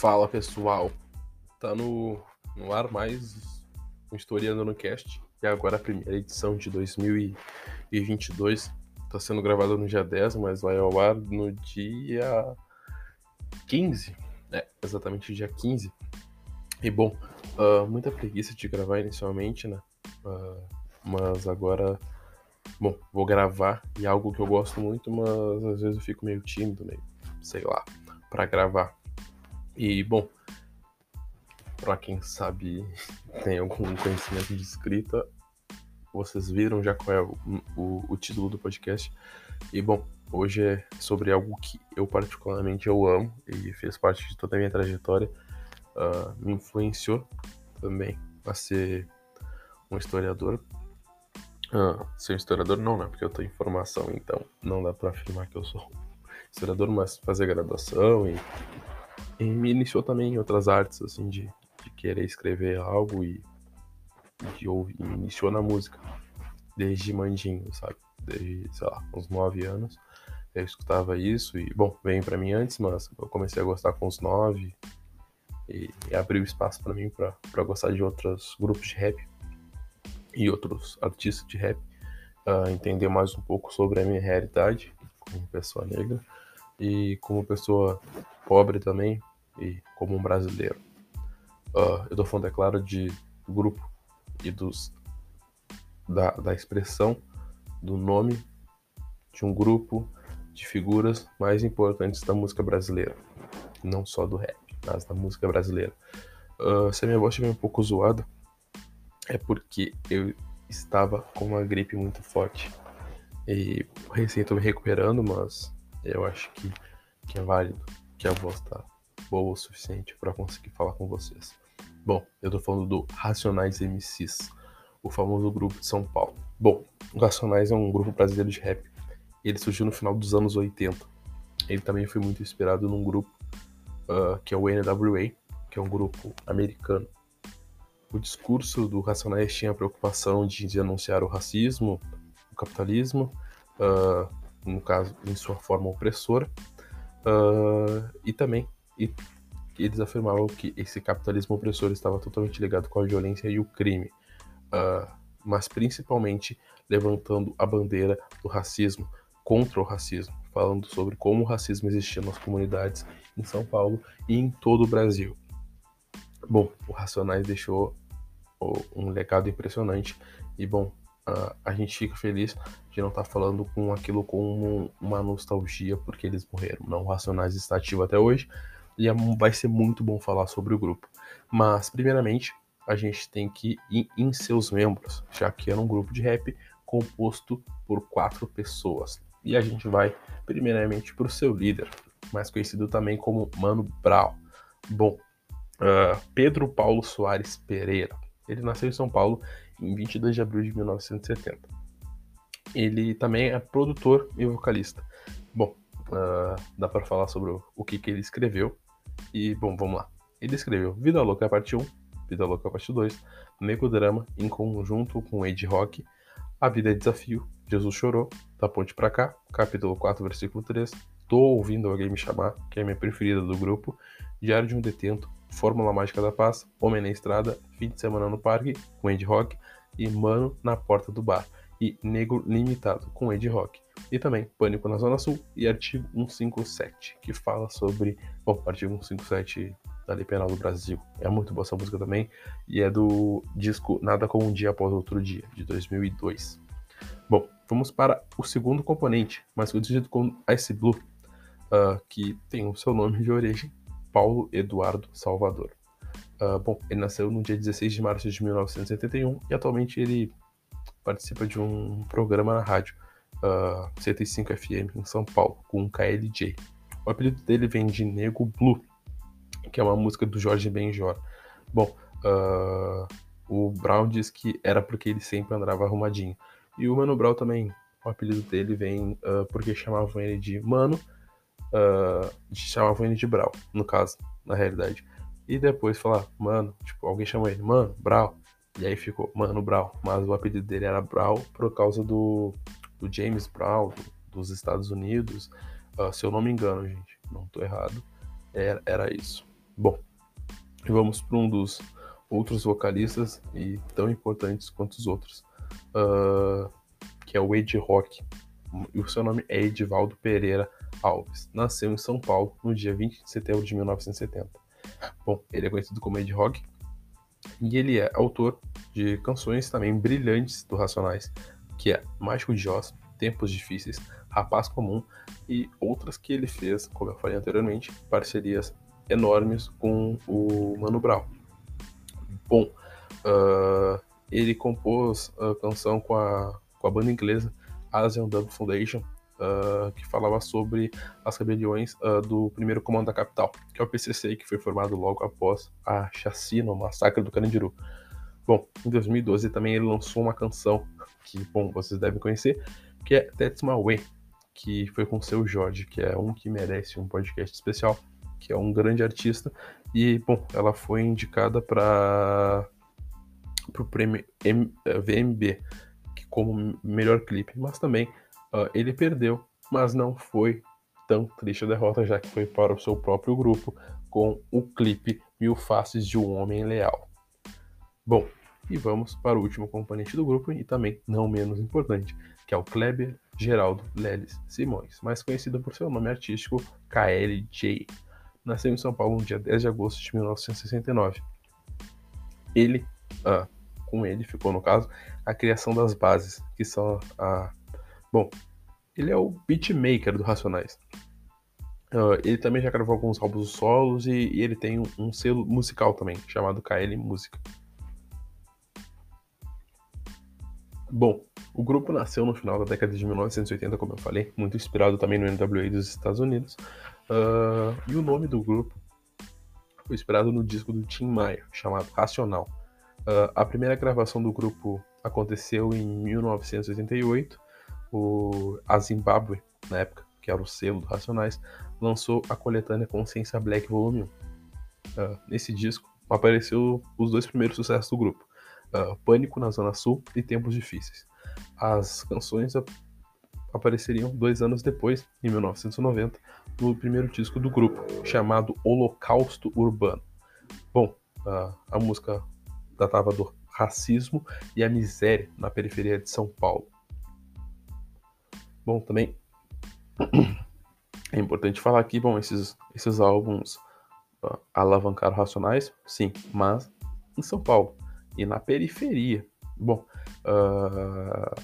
Fala pessoal, tá no, no ar mais um Historiando no Cast e agora a primeira edição de 2022. Tá sendo gravada no dia 10, mas vai ao ar no dia 15, é, exatamente dia 15. E bom, uh, muita preguiça de gravar inicialmente, né? Uh, mas agora, bom, vou gravar e é algo que eu gosto muito, mas às vezes eu fico meio tímido, meio, sei lá, para gravar. E, bom, para quem sabe, tem algum conhecimento de escrita, vocês viram já qual é o, o, o, título do podcast. E, bom, hoje é sobre algo que eu particularmente eu amo e fez parte de toda a minha trajetória. Uh, me influenciou também a ser um historiador. Uh, ser historiador não, né? Porque eu tenho formação, então não dá para afirmar que eu sou historiador, mas fazer graduação e e me iniciou também em outras artes, assim, de, de querer escrever algo e de ouvir. Me iniciou na música, desde mandinho, sabe? Desde, sei lá, uns nove anos. Eu escutava isso e, bom, veio para mim antes, mas eu comecei a gostar com os nove e, e abriu espaço para mim para gostar de outros grupos de rap e outros artistas de rap, uh, entender mais um pouco sobre a minha realidade como pessoa negra e como pessoa pobre também, e como um brasileiro. Uh, eu tô falando, é claro, de grupo e dos da, da expressão do nome de um grupo de figuras mais importantes da música brasileira. Não só do rap, mas da música brasileira. Uh, se a minha voz estiver um pouco zoada, é porque eu estava com uma gripe muito forte. E recém estou me recuperando, mas eu acho que, que é válido, que a voz tá boa o suficiente para conseguir falar com vocês. Bom, eu tô falando do Racionais MCs, o famoso grupo de São Paulo. Bom, o Racionais é um grupo brasileiro de rap. Ele surgiu no final dos anos 80. Ele também foi muito inspirado num grupo uh, que é o NWA, que é um grupo americano. O discurso do Racionais tinha a preocupação de denunciar o racismo, o capitalismo, uh, no caso, em sua forma opressora, uh, e também e eles afirmavam que esse capitalismo opressor estava totalmente ligado com a violência e o crime, uh, mas principalmente levantando a bandeira do racismo, contra o racismo, falando sobre como o racismo existia nas comunidades em São Paulo e em todo o Brasil. Bom, o Racionais deixou um legado impressionante e, bom, uh, a gente fica feliz de não estar tá falando com aquilo como uma nostalgia porque eles morreram. Não, o Racionais está ativo até hoje, e é vai ser muito bom falar sobre o grupo. Mas, primeiramente, a gente tem que ir em seus membros, já que era um grupo de rap composto por quatro pessoas. E a gente vai, primeiramente, para o seu líder, mais conhecido também como Mano Brown. Bom, uh, Pedro Paulo Soares Pereira. Ele nasceu em São Paulo em 22 de abril de 1970. Ele também é produtor e vocalista. Bom, uh, dá para falar sobre o, o que, que ele escreveu e, bom, vamos lá. Ele escreveu Vida Louca Parte 1, Vida Louca Parte 2, Nego Drama, em conjunto com Ed Rock, A Vida é Desafio, Jesus Chorou, Da Ponte Pra Cá, capítulo 4, versículo 3, Tô Ouvindo Alguém Me Chamar, que é a minha preferida do grupo, Diário de um Detento, Fórmula Mágica da Paz, Homem na Estrada, Fim de Semana no Parque, com Ed Rock, e Mano na Porta do Bar, e Negro Limitado, com Ed Rock e também Pânico na Zona Sul e artigo 157, que fala sobre. Bom, artigo 157 da Lei Penal do Brasil. É muito boa essa música também, e é do disco Nada Como Um Dia Após Outro Dia, de 2002. Bom, vamos para o segundo componente, mais conhecido como Ice Blue, uh, que tem o seu nome de origem, Paulo Eduardo Salvador. Uh, bom, ele nasceu no dia 16 de março de 1971 e atualmente ele participa de um programa na rádio uh, ah, 105 FM em São Paulo, com KLJ. O apelido dele vem de Nego Blue, que é uma música do Jorge Benjor. Bom, uh, o Brown diz que era porque ele sempre andava arrumadinho. E o Mano Brown também, o apelido dele vem uh, porque chamavam ele de Mano, uh, chamavam ele de Brown, no caso, na realidade. E depois falar, mano, tipo, alguém chamou ele, mano, Brown. E aí ficou, mano, Brown. Mas o apelido dele era Brown por causa do, do James Brown, do, dos Estados Unidos. Uh, se eu não me engano, gente, não estou errado, era, era isso. Bom, vamos para um dos outros vocalistas e tão importantes quanto os outros, uh, que é o Ed Rock. E o seu nome é Edivaldo Pereira Alves. Nasceu em São Paulo no dia 20 de setembro de 1970. Bom, ele é conhecido como Ed Rock e ele é autor de canções também brilhantes do Racionais, que é Mágico de Oz, Tempos Difíceis, Rapaz Comum e outras que ele fez, como eu falei anteriormente, parcerias enormes com o Mano Brown. Bom, uh, ele compôs a canção com a, com a banda inglesa Asian Dub Foundation, uh, que falava sobre as rebeliões uh, do primeiro comando da capital, que é o PCC, que foi formado logo após a chacina, o massacre do Carandiru. Bom, em 2012 também ele lançou uma canção que, bom, vocês devem conhecer, que é That's My Way, que foi com o seu Jorge, que é um que merece um podcast especial, que é um grande artista. E, bom, ela foi indicada para o prêmio eh, VMB como melhor clipe, mas também uh, ele perdeu, mas não foi tão triste a derrota, já que foi para o seu próprio grupo com o clipe Mil Faces de um Homem Leal. Bom, e vamos para o último componente do grupo e também não menos importante, que é o Kleber Geraldo Leles Simões, mais conhecido por seu nome artístico KLJ. Nasceu em São Paulo no dia 10 de agosto de 1969. Ele, ah, com ele ficou no caso, a criação das bases, que são a. Bom, ele é o beatmaker do Racionais. Uh, ele também já gravou alguns álbuns solos e, e ele tem um, um, selo musical também, chamado KL Música. Bom, o grupo nasceu no final da década de 1980, como eu falei, muito inspirado também no NWA dos Estados Unidos. Uh, e o nome do grupo foi inspirado no disco do Tim Maia, chamado Racional. Uh, a primeira gravação do grupo aconteceu em 1988. O, a Zimbabwe, na época, que era o selo do Racionais, lançou a coletânea Consciência Black Volume 1. Uh, ah, nesse disco apareceu os dois primeiros sucessos do grupo, uh, Pânico na Zona Sul e Tempos Difíceis. As canções apareceriam dois anos depois, em 1990, no primeiro disco do grupo, chamado Holocausto Urbano. Bom, uh, a música datava do racismo e a miséria na periferia de São Paulo. Bom, também é importante falar aqui, bom, esses, esses álbuns uh, alavancaram Racionais, sim, mas em São Paulo e na periferia. Bom, uh,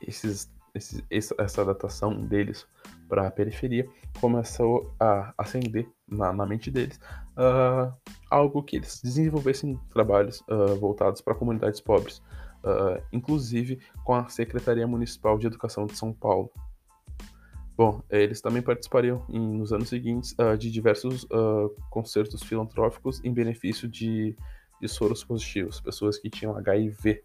esses, esses, essa adaptação deles para a periferia começou a acender na, na mente deles uh, algo que eles desenvolvessem trabalhos uh, voltados para comunidades pobres, uh, inclusive com a Secretaria Municipal de Educação de São Paulo. Bom, eles também participariam em, nos anos seguintes de diversos concertos filantrópicos em benefício de, de soros positivos, pessoas que tinham HIV.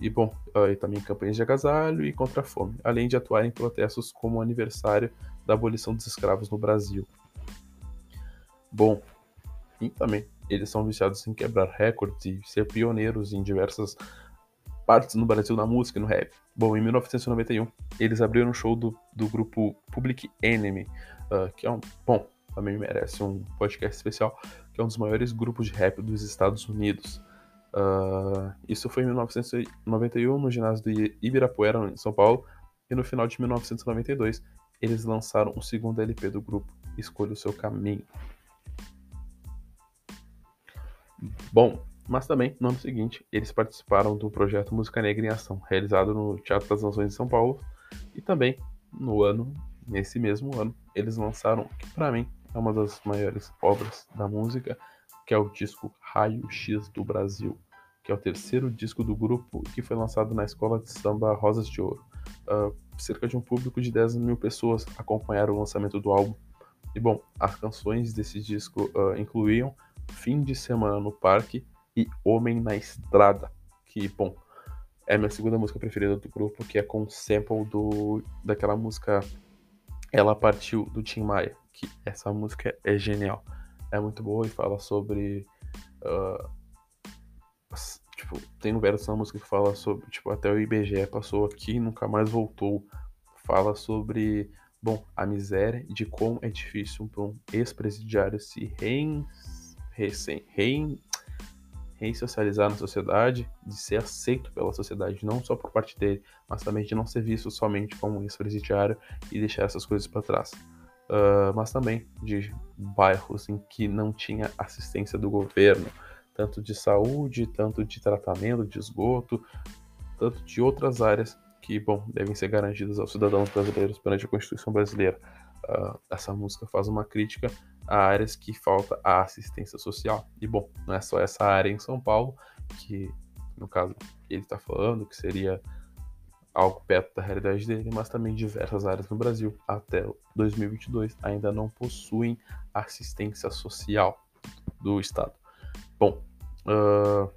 E bom, e também campanhas de agasalho e contra a fome, além de atuar em protestos como o aniversário da abolição dos escravos no Brasil. Bom, e também eles são viciados em quebrar recordes e ser pioneiros em diversas partes no Brasil na música e no rap. Bom, em 1991, eles abriram um show do, do grupo Public Enemy, uh, que é um. Bom, também merece um podcast especial, que é um dos maiores grupos de rap dos Estados Unidos. Uh, isso foi em 1991, no ginásio de Ibirapuera, em São Paulo, e no final de 1992, eles lançaram o segundo LP do grupo, Escolha o Seu Caminho. Bom, mas também, no ano seguinte, eles participaram do projeto Música Negra em Ação, realizado no Teatro das Nações de São Paulo, e também, no ano, nesse mesmo ano, eles lançaram, que para mim é uma das maiores obras da música, que é o disco Raio X do Brasil, que é o terceiro disco do grupo que foi lançado na Escola de Samba Rosas de Ouro. Uh, cerca de um público de 10 mil pessoas acompanharam o lançamento do álbum. E bom, as canções desse disco uh, incluíam Fim de Semana no Parque e Homem na Estrada, que, bom, é a minha segunda música preferida do grupo, que é com sample do, daquela música Ela Partiu, do Tim Maia, que essa música é genial. É muito boa e fala sobre... Uh, tipo, tem um verso na música que fala sobre, tipo, até o IBGE passou aqui e nunca mais voltou. Fala sobre bom, a miséria de como é difícil para um ex-presidiário se rein, rein, ressocializar na sociedade, de ser aceito pela sociedade, não só por parte dele, mas também de não ser visto somente como um ex-presidiário e deixar essas coisas para trás. Uh, mas também de bairros em que não tinha assistência do governo, tanto de saúde, tanto de tratamento de esgoto, tanto de outras áreas que, bom, devem ser garantidas aos cidadãos brasileiros perante a Constituição brasileira. Uh, essa música faz uma crítica áreas que falta a assistência social. E, bom, não é só essa área em São Paulo, que, no caso, ele está falando, que seria algo perto da realidade dele, mas também diversas áreas no Brasil, até 2022, ainda não possuem assistência social do Estado. Bom, uh,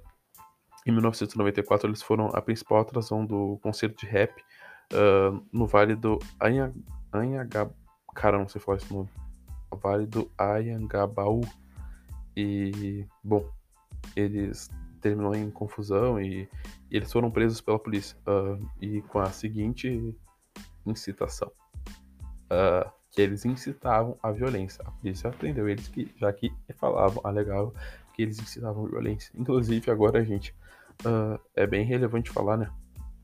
em 1994 eles foram a principal atração do concerto de rap uh, no Vale do Anhangabaú. Cara, não sei falar esse nome. Vale do Anhangabaú. E, bom, eles terminou em confusão e, e eles foram presos pela polícia. Uh, e com a seguinte incitação. Uh, que eles incitavam a violência. A polícia prendeu eles que, já que falavam, alegavam que eles incitavam violência. Inclusive, agora gente uh, é bem relevante falar, né?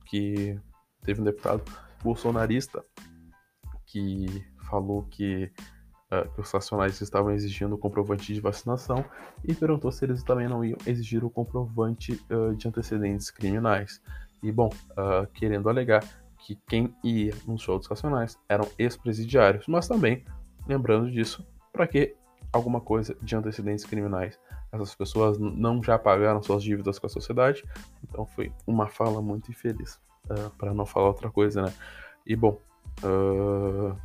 Que teve um deputado bolsonarista que falou que, uh, que os nacionais estavam exigindo o comprovante de vacinação e perguntou se eles também não iam exigir o comprovante uh, de antecedentes criminais. E, bom, querendo alegar que quem ia nos shows dos racionais eram ex-presidiários, mas também, lembrando disso, para que alguma coisa de antecedentes criminais essas pessoas não já pagaram suas dívidas com a sociedade. Então foi uma fala muito infeliz, uh, para não falar outra coisa, né? E bom, uh,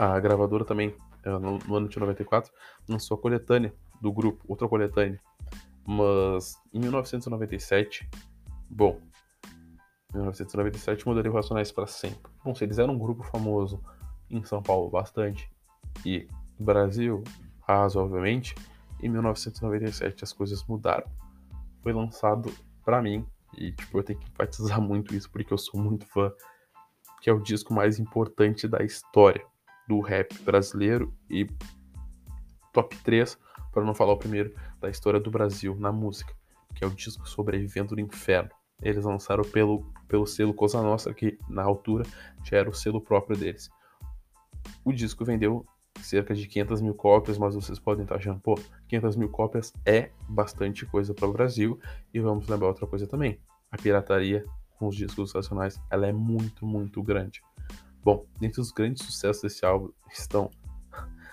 a gravadora também, no, no, ano de 94, lançou a coletânea do grupo, outra coletânea. Mas em 1997, bom, em 1997 mudaria o Racionais para sempre. Bom, se eles eram um grupo famoso em São Paulo bastante e Brasil razoavelmente, em 1997 as coisas mudaram. Foi lançado para mim, e tipo, eu tenho que enfatizar muito isso porque eu sou muito fã, que é o disco mais importante da história do rap brasileiro e top 3, para não falar o primeiro, da história do Brasil na música, que é o disco Sobrevivendo no Inferno. Eles lançaram pelo, pelo selo Cosa Nostra, que na altura já era o selo próprio deles. O disco vendeu cerca de 500 mil cópias, mas vocês podem estar achando, pô, 500 mil cópias é bastante coisa para o Brasil. E vamos lembrar outra coisa também: a pirataria com os discos nacionais ela é muito, muito grande. Bom, dentre os grandes sucessos desse álbum estão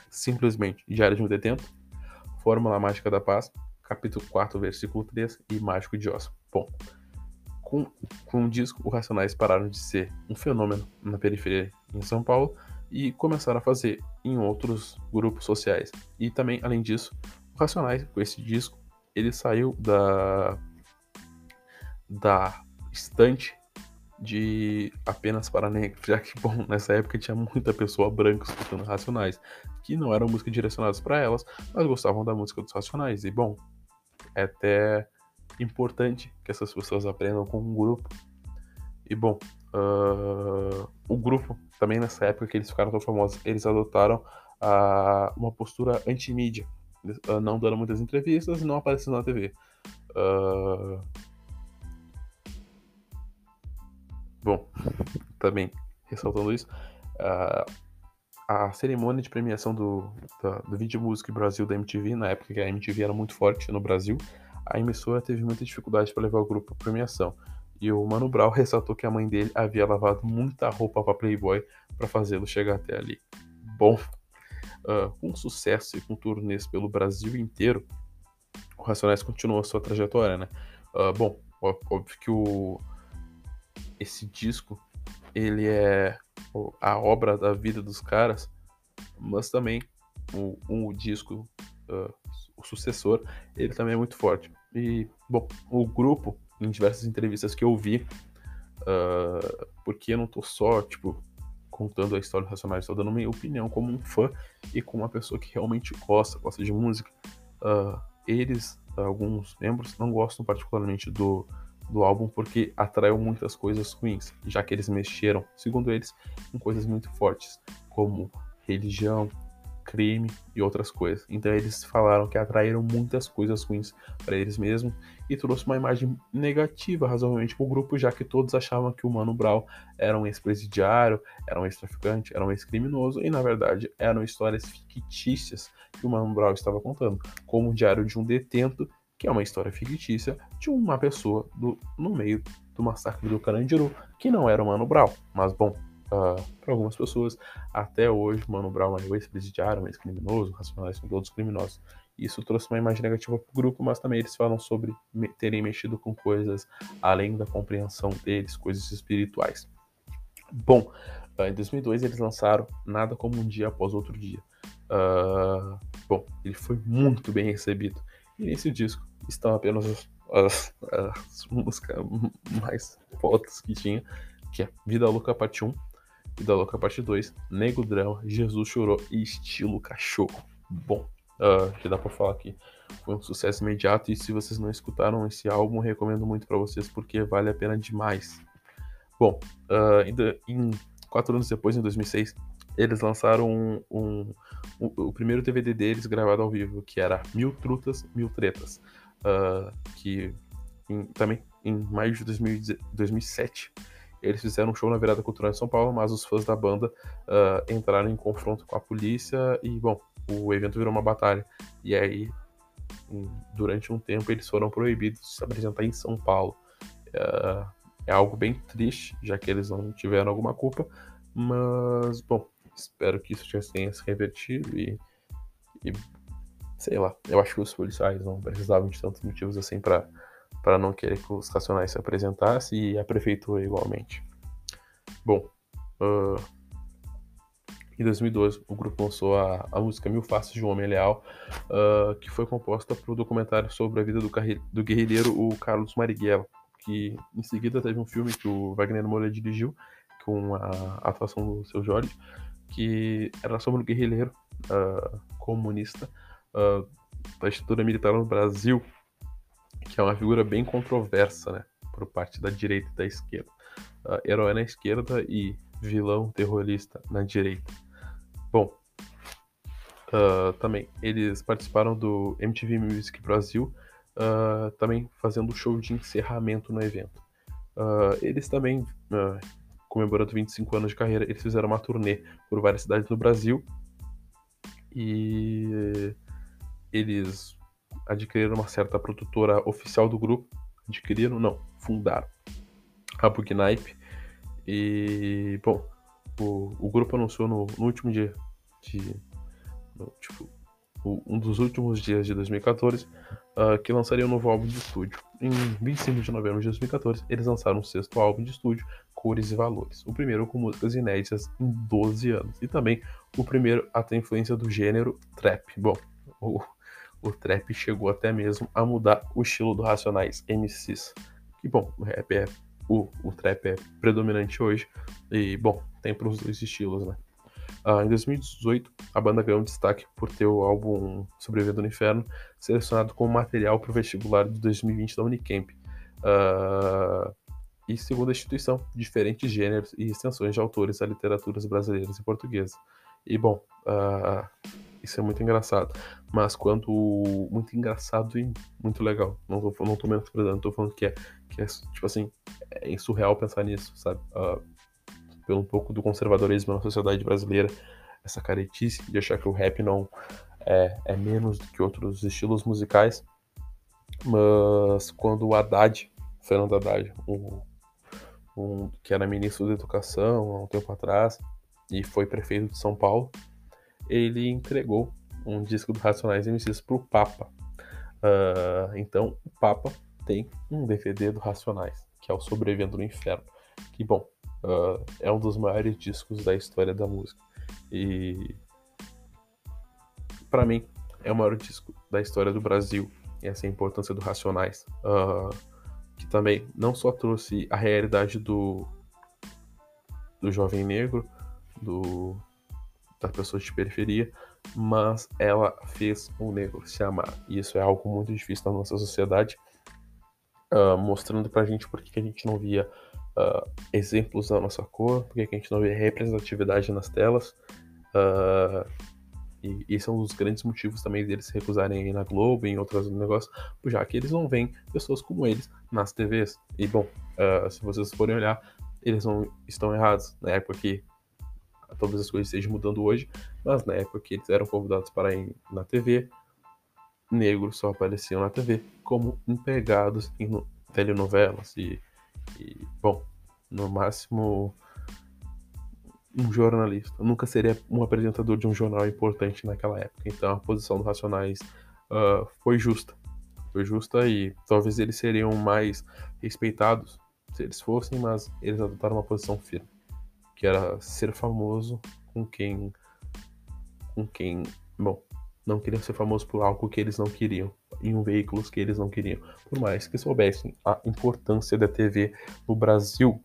simplesmente Diário de um Detento, Fórmula Mágica da Paz, capítulo 4, versículo 3 e Mágico de Oz. Bom, com, com o disco, os Racionais pararam de ser um fenômeno na periferia em São Paulo e começaram a fazer em outros grupos sociais. E também, além disso, o Racionais, com esse disco, ele saiu da, da estante de apenas para negros, já que, bom, nessa época tinha muita pessoa branca escutando Racionais, que não eram músicas direcionadas para elas, mas gostavam da música dos Racionais. E, bom, é até importante que essas pessoas aprendam com um grupo. E, bom, uh, o grupo também nessa época que eles ficaram tão famosos, eles adotaram uh, uma postura anti-mídia, uh, não dando muitas entrevistas e não aparecendo na TV. Uh... Bom, também ressaltando isso, a cerimônia de premiação do, da, do Vídeo Música Brasil da MTV, na época que a MTV era muito forte no Brasil, a emissora teve muita dificuldade para levar o grupo à premiação. E o Mano Brown ressaltou que a mãe dele havia lavado muita roupa para Playboy para fazê-lo chegar até ali. Bom, uh, com sucesso e com turnês pelo Brasil inteiro, o Racionais continuou a sua trajetória, né? Uh, bom, óbvio que o, esse disco ele é a obra da vida dos caras, mas também o, o disco, uh, o sucessor, ele também é muito forte. E, bom, o grupo em diversas entrevistas que eu vi, uh, porque eu não tô só, tipo, contando a história do Racionais, estou dando minha opinião como um fã e como uma pessoa que realmente gosta, gosta de música. Uh, eles, alguns membros, não gostam particularmente do, do álbum porque atraiu muitas coisas ruins, já que eles mexeram, segundo eles, em coisas muito fortes, como religião, crime e outras coisas. Então eles falaram que atraíram muitas coisas ruins para eles mesmos e trouxe uma imagem negativa razoavelmente para o grupo, já que todos achavam que o Mano Brown era um ex-presidiário, era um ex-traficante, era um ex-criminoso e na verdade eram histórias fictícias que o Mano Brown estava contando, como o diário de um detento, que é uma história fictícia de uma pessoa do, no meio do massacre do Carandiru, que não era o Mano Brown, mas bom, uh, ah, para algumas pessoas. Até hoje, Mano Brown é um ex-presidiário, um ex-criminoso, Racionais são todos criminosos. Isso trouxe uma imagem negativa para o grupo, mas também eles falam sobre me terem mexido com coisas além da compreensão deles, coisas espirituais. Bom, uh, em 2002 eles lançaram Nada Como Um Dia Após Outro Dia. Uh, bom, ele foi muito bem recebido. E nesse disco estão apenas as, as, as músicas mais fodas que tinha, que é Vida Louca Parte 1, Vida Louca Parte 2, Nego Drama, Jesus Chorou e Estilo Cachorro. Bom, uh, que dá pra falar aqui. Foi um sucesso imediato e se vocês não escutaram esse álbum, recomendo muito para vocês porque vale a pena demais. Bom, uh, ainda em quatro anos depois, em 2006, eles lançaram um, um, o primeiro DVD deles gravado ao vivo, que era Mil Trutas, Mil Tretas, uh, que em, também em maio de 2000, 2007 eles fizeram um show na Virada Cultural em São Paulo, mas os fãs da banda uh, entraram em confronto com a polícia e, bom, o evento virou uma batalha. E aí, durante um tempo, eles foram proibidos de se apresentar em São Paulo. Uh, é algo bem triste, já que eles não tiveram alguma culpa, mas, bom, espero que isso já tenha se revertido e, e sei lá, eu acho que os policiais não precisavam de tantos motivos assim para para não querer que os Racionais se apresentassem e a prefeitura igualmente. Bom, uh, em 2012 o grupo lançou a, a música Mil Faces de um Homem Leal, uh, que foi composta para o documentário sobre a vida do, do guerrilheiro o Carlos Marighella, que em seguida teve um filme que o Wagner Moura dirigiu, com a atuação do seu Jorge, que era sobre o guerrilheiro uh, comunista da estrutura militar no Brasil, que é uma figura bem controversa, né? Por parte da direita e da esquerda. Uh, herói na esquerda e vilão terrorista na direita. Bom, uh, também eles participaram do MTV Music Brasil, uh, também fazendo show de encerramento no evento. Uh, eles também, comemorando 25 anos de carreira, eles fizeram uma turnê por várias cidades no Brasil e eles adquiriram uma certa produtora oficial do grupo. Adquiriram? Não, fundaram. A Bugnipe. E, bom, o, o grupo anunciou no, no último dia de. No, tipo, o, um dos últimos dias de 2014 uh, ah, que lançaria um novo álbum de estúdio. Em 25 de novembro de 2014, eles lançaram um sexto álbum de estúdio, Cores e Valores. O primeiro com músicas inéditas em 12 anos. E também o primeiro a ter influência do gênero trap. Bom, o, o trap chegou até mesmo a mudar o estilo do Racionais MCs. Que bom, o rap é. O, o trap é predominante hoje. E, bom, tem para os dois estilos, né? Uh, em 2018, a banda ganhou um destaque por ter o álbum Sobrevivendo no Inferno selecionado como material para o vestibular de 2020 da Unicamp. Uh, e, segundo a instituição, diferentes gêneros e extensões de autores a literaturas brasileiras e portuguesas. E, bom, uh, isso é muito engraçado. Mas quando. Muito engraçado e muito legal. Não tô, não tô menosprezando, tô falando que é, que é, tipo assim, é surreal pensar nisso, sabe? Uh, pelo um pouco do conservadorismo na sociedade brasileira, essa caretice de achar que o rap não é, é menos do que outros estilos musicais. Mas quando o Haddad, Fernando Haddad, um, um, que era ministro da Educação há um tempo atrás e foi prefeito de São Paulo, ele entregou um disco do Racionais MCs pro Papa. Uh, então, o Papa tem um DVD do Racionais, que é o Sobrevivendo no Inferno. Que, bom, uh, é um dos maiores discos da história da música. E, para mim, é o maior disco da história do Brasil. E essa é a importância do Racionais. Uh, também não só trouxe a realidade do, do jovem negro, do, das pessoas de periferia, mas ela fez o negro se amar. E isso é algo muito difícil na nossa sociedade. uh, mostrando pra gente por que a gente não via uh, exemplos da nossa cor, por que a gente não via representatividade nas telas. Uh, e esse é um dos grandes motivos também deles se recusarem ir na Globo e em outros negócios, já que eles não veem pessoas como eles nas TVs. E bom, uh, se vocês forem olhar, eles não estão errados na época que talvez as coisas estejam mudando hoje, mas na época que eles eram convidados para ir na TV, negros só apareciam na TV como empregados em telenovelas e, e bom, no máximo um jornalista. Nunca seria um apresentador de um jornal importante naquela época. Então a posição dos Racionais uh, foi justa. Foi justa e talvez eles seriam mais respeitados se eles fossem, mas eles adotaram uma posição firme, que era ser famoso com quem com quem, bom, não queriam ser famosos por algo que eles não queriam, em um veículo que eles não queriam, por mais que soubessem a importância da TV no Brasil.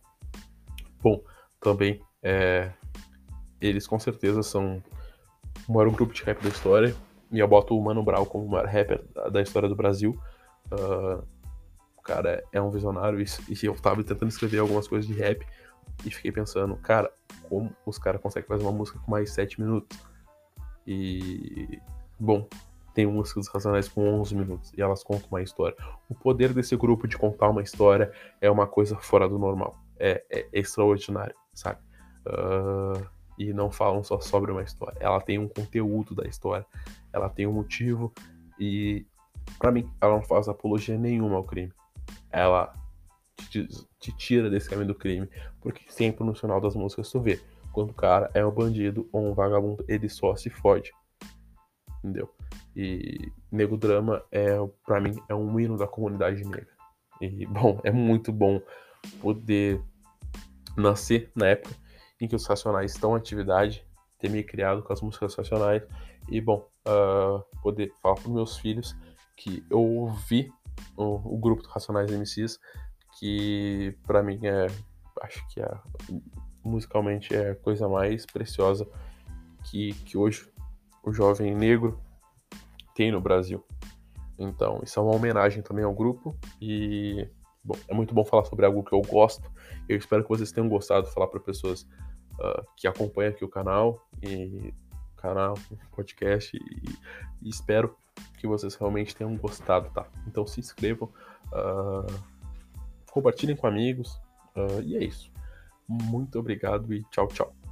Bom, também é, eles com certeza são o maior grupo de rap da história. E eu boto o Mano Brown como o maior rapper da, história do Brasil. Uh, cara é um visionário e, e eu tava tentando escrever algumas coisas de rap e fiquei pensando, cara, como os caras conseguem fazer uma música com mais 7 minutos? E, bom, tem músicas racionais com 11 minutos e elas contam uma história. O poder desse grupo de contar uma história é uma coisa fora do normal. É, é extraordinário, sabe? Uh, e não falam só sobre uma história. Ela tem um conteúdo da história, ela tem um motivo e, para mim, ela não faz apologia nenhuma ao crime. Ela te, te, tira desse caminho do crime, porque sempre no final das músicas tu vê quando o cara é um bandido ou um vagabundo, ele só se fode. Entendeu? E Nego Drama é, para mim, é um hino da comunidade negra. E, bom, é muito bom poder nascer na época em que os Racionais estão em atividade, ter me criado com as músicas Racionais e, bom, uh, poder falar para meus filhos que eu ouvi o, o grupo dos Racionais MCs, que para mim é, acho que é, musicalmente é a coisa mais preciosa que, que hoje o jovem negro tem no Brasil. Então, isso é uma homenagem também ao grupo e bom, é muito bom falar sobre algo que eu gosto. Eu espero que vocês tenham gostado de falar para pessoas uh, que acompanha aqui o canal e canal, podcast e, e, espero que vocês realmente tenham gostado, tá? Então se inscrevam, uh, compartilhem com amigos uh, e é isso. Muito obrigado e tchau, tchau.